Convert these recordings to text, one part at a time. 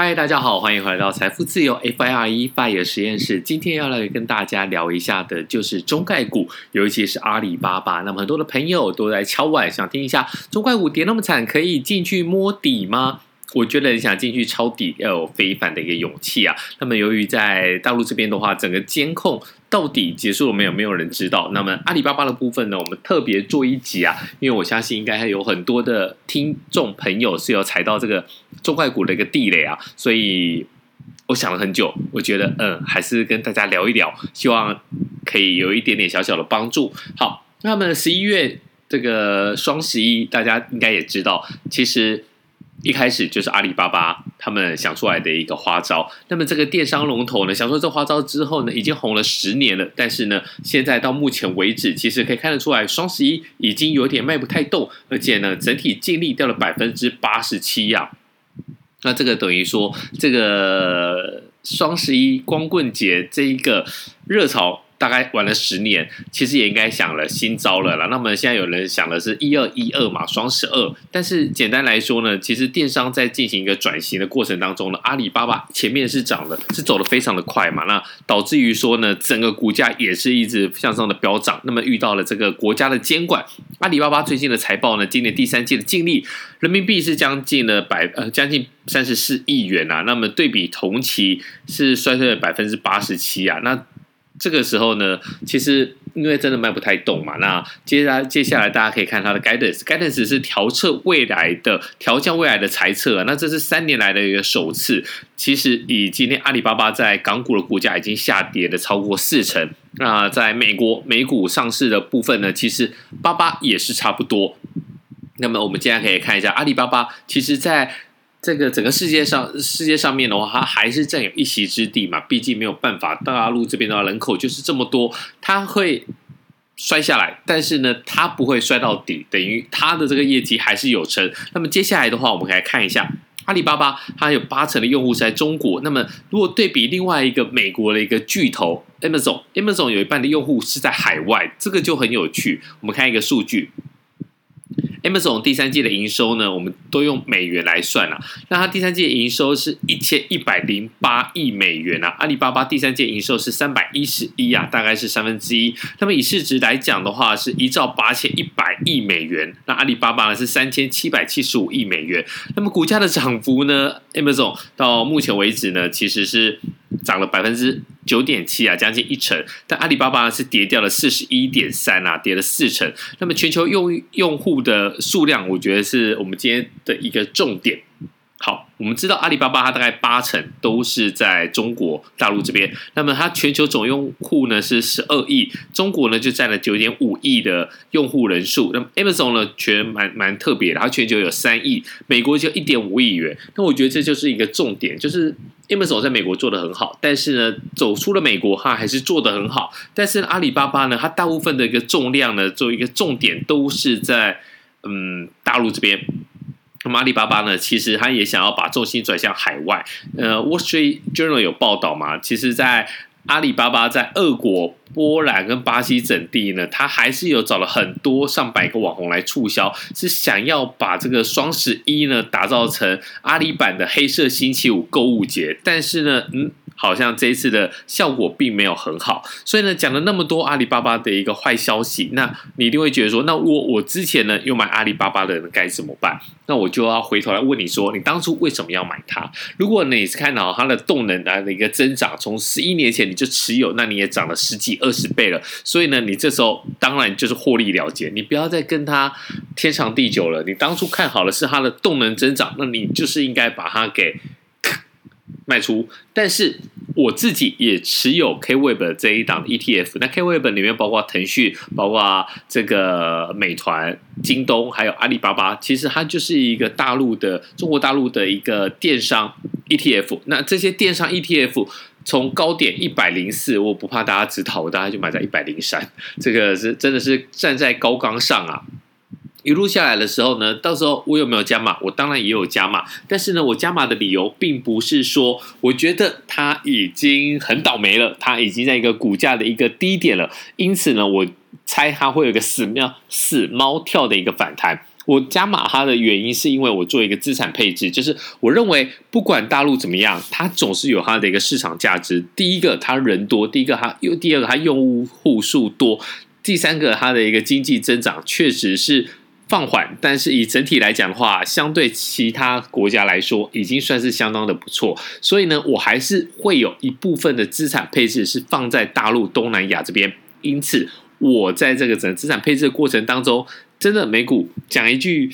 嗨，大家好，欢迎回来到财富自由 FIRE FIRE 实验室。今天要来跟大家聊一下的，就是中概股，尤其是阿里巴巴。那么很多的朋友都在敲碗，想听一下中概股跌那么惨，可以进去摸底吗？我觉得你想进去抄底，要有非凡的一个勇气啊。那么由于在大陆这边的话，整个监控到底结束了没有，没有人知道。那么阿里巴巴的部分呢，我们特别做一集啊，因为我相信应该还有很多的听众朋友是有踩到这个中概股的一个地雷啊，所以我想了很久，我觉得嗯，还是跟大家聊一聊，希望可以有一点点小小的帮助。好，那么十一月这个双十一，大家应该也知道，其实。一开始就是阿里巴巴他们想出来的一个花招，那么这个电商龙头呢，想说这花招之后呢，已经红了十年了，但是呢，现在到目前为止，其实可以看得出来，双十一已经有点卖不太动，而且呢，整体净利掉了百分之八十七呀。那这个等于说，这个双十一光棍节这一个热潮。大概玩了十年，其实也应该想了新招了啦。那么现在有人想的是一二一二嘛，双十二。但是简单来说呢，其实电商在进行一个转型的过程当中呢，阿里巴巴前面是涨的，是走得非常的快嘛，那导致于说呢，整个股价也是一直向上的飙涨。那么遇到了这个国家的监管，阿里巴巴最近的财报呢，今年第三季的净利人民币是将近了百呃将近三十四亿元啊。那么对比同期是衰退了百分之八十七啊，那。这个时候呢，其实因为真的卖不太动嘛，那接下来接下来大家可以看它的 guidance，guidance 是调测未来的调降未来的财测，那这是三年来的一个首次。其实以今天阿里巴巴在港股的股价已经下跌了超过四成，那在美国美股上市的部分呢，其实巴巴也是差不多。那么我们接下来可以看一下阿里巴巴，其实在。这个整个世界上，世界上面的话，它还是占有一席之地嘛。毕竟没有办法，大陆这边的话，人口就是这么多，它会摔下来，但是呢，它不会摔到底，等于它的这个业绩还是有成。那么接下来的话，我们来看一下阿里巴巴，它有八成的用户是在中国。那么如果对比另外一个美国的一个巨头 Amazon，Amazon 有一半的用户是在海外，这个就很有趣。我们看一个数据。Amazon 第三季的营收呢，我们都用美元来算啊。那它第三季的营收是一千一百零八亿美元啊。阿里巴巴第三季营收是三百一十一啊，大概是三分之一。那么以市值来讲的话，是一兆八千一百亿美元。那阿里巴巴呢是三千七百七十五亿美元。那么股价的涨幅呢，Amazon 到目前为止呢，其实是。涨了百分之九点七啊，将近一成。但阿里巴巴是跌掉了四十一点三啊，跌了四成。那么全球用用户的数量，我觉得是我们今天的一个重点。好，我们知道阿里巴巴它大概八成都是在中国大陆这边，那么它全球总用户呢是十二亿，中国呢就占了九点五亿的用户人数。那么 Amazon 呢，全蛮蛮特别的，它全球有三亿，美国就一点五亿元。那我觉得这就是一个重点，就是 Amazon 在美国做得很好，但是呢，走出了美国它还是做得很好。但是阿里巴巴呢，它大部分的一个重量呢，做一个重点都是在嗯大陆这边。阿里巴巴呢，其实他也想要把重心转向海外。呃，《Wall Street Journal》有报道嘛，其实，在阿里巴巴在俄国、波兰跟巴西等地呢，他还是有找了很多上百个网红来促销，是想要把这个双十一呢打造成阿里版的黑色星期五购物节。但是呢，嗯。好像这一次的效果并没有很好，所以呢，讲了那么多阿里巴巴的一个坏消息，那你一定会觉得说，那我我之前呢有买阿里巴巴的人该怎么办？那我就要回头来问你说，你当初为什么要买它？如果你是看到它的动能的一个增长，从十一年前你就持有，那你也涨了十几二十倍了，所以呢，你这时候当然就是获利了结，你不要再跟它天长地久了。你当初看好了是它的动能增长，那你就是应该把它给。卖出，但是我自己也持有 Kweb 这一档 ETF。那 Kweb 里面包括腾讯，包括这个美团、京东，还有阿里巴巴。其实它就是一个大陆的中国大陆的一个电商 ETF。那这些电商 ETF 从高点一百零四，我不怕大家指讨，我大概就买在一百零三。这个是真的是站在高岗上啊。一路下来的时候呢，到时候我有没有加码？我当然也有加码，但是呢，我加码的理由并不是说我觉得它已经很倒霉了，它已经在一个股价的一个低点了，因此呢，我猜它会有一个死喵死猫跳的一个反弹。我加码它的原因是因为我做一个资产配置，就是我认为不管大陆怎么样，它总是有它的一个市场价值。第一个，它人多；第一个，它又第二个，它用户数多；第三个，它的一个经济增长确实是放缓，但是以整体来讲的话，相对其他国家来说，已经算是相当的不错。所以呢，我还是会有一部分的资产配置是放在大陆、东南亚这边。因此，我在这个整资产配置的过程当中，真的美股讲一句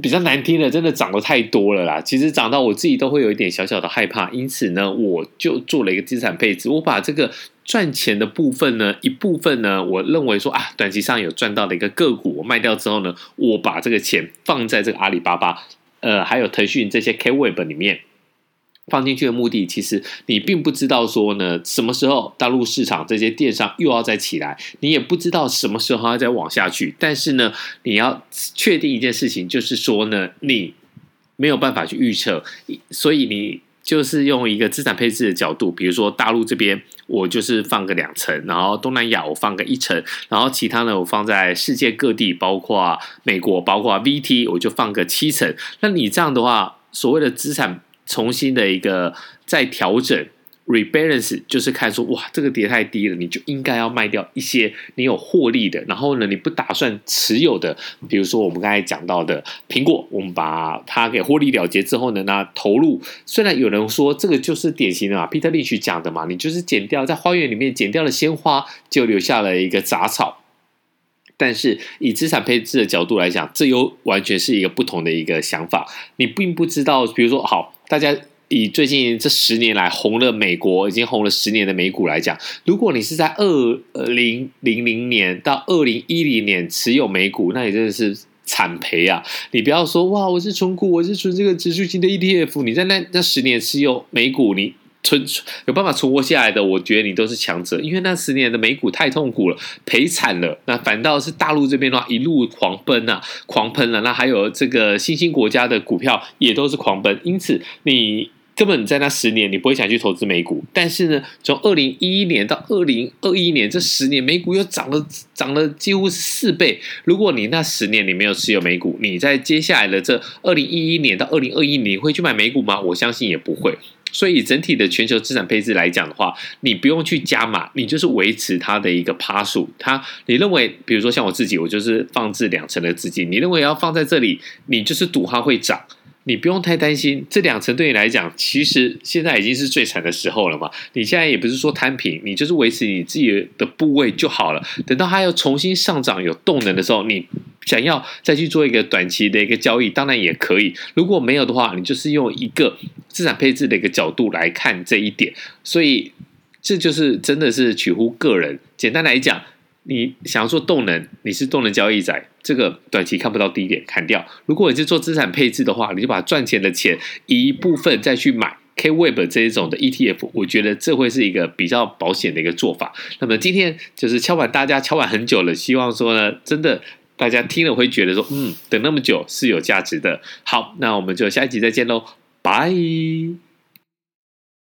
比较难听的，真的涨得太多了啦。其实涨到我自己都会有一点小小的害怕。因此呢，我就做了一个资产配置，我把这个赚钱的部分呢，一部分呢，我认为说啊，短期上有赚到的一个个股，我卖掉之后呢，我把这个钱放在这个阿里巴巴，呃，还有腾讯这些 K Web 里面。放进去的目的，其实你并不知道说呢，什么时候大陆市场这些电商又要再起来，你也不知道什么时候要再往下去。但是呢，你要确定一件事情，就是说呢，你没有办法去预测，所以你就是用一个资产配置的角度，比如说大陆这边，我就是放个两层，然后东南亚我放个一层，然后其他呢，我放在世界各地，包括美国，包括 VT，我就放个七层。那你这样的话，所谓的资产。重新的一个再调整，rebalance 就是看说，哇，这个跌太低了，你就应该要卖掉一些你有获利的，然后呢，你不打算持有的，比如说我们刚才讲到的苹果，我们把它给获利了结之后呢，那投入，虽然有人说这个就是典型的啊，Peter Lynch 讲的嘛，你就是剪掉在花园里面剪掉了鲜花，就留下了一个杂草。但是以资产配置的角度来讲，这又完全是一个不同的一个想法。你并不知道，比如说，好，大家以最近这十年来红了美国已经红了十年的美股来讲，如果你是在二零零零年到二零一零年持有美股，那你真的是惨赔啊！你不要说哇，我是存股，我是存这个指数型的 ETF，你在那那十年持有美股，你。存有办法存活下来的，我觉得你都是强者，因为那十年的美股太痛苦了，赔惨了。那反倒是大陆这边的话，一路狂奔啊，狂喷了。那还有这个新兴国家的股票也都是狂奔，因此你根本在那十年你不会想去投资美股。但是呢，从二零一一年到二零二一年这十年，美股又涨了涨了几乎四倍。如果你那十年你没有持有美股，你在接下来的这二零一一年到二零二一年，你会去买美股吗？我相信也不会。所以整体的全球资产配置来讲的话，你不用去加码，你就是维持它的一个趴数。它你认为，比如说像我自己，我就是放置两成的资金，你认为要放在这里，你就是赌它会涨。你不用太担心，这两层对你来讲，其实现在已经是最惨的时候了嘛。你现在也不是说摊平，你就是维持你自己的部位就好了。等到它要重新上涨有动能的时候，你想要再去做一个短期的一个交易，当然也可以。如果没有的话，你就是用一个资产配置的一个角度来看这一点。所以这就是真的是取乎个人。简单来讲。你想要做动能，你是动能交易仔，这个短期看不到低点砍掉。如果你是做资产配置的话，你就把赚钱的钱一部分再去买 KWEB 这一种的 ETF，我觉得这会是一个比较保险的一个做法。那么今天就是敲板大家敲板很久了，希望说呢，真的大家听了会觉得说，嗯，等那么久是有价值的。好，那我们就下一集再见喽，拜。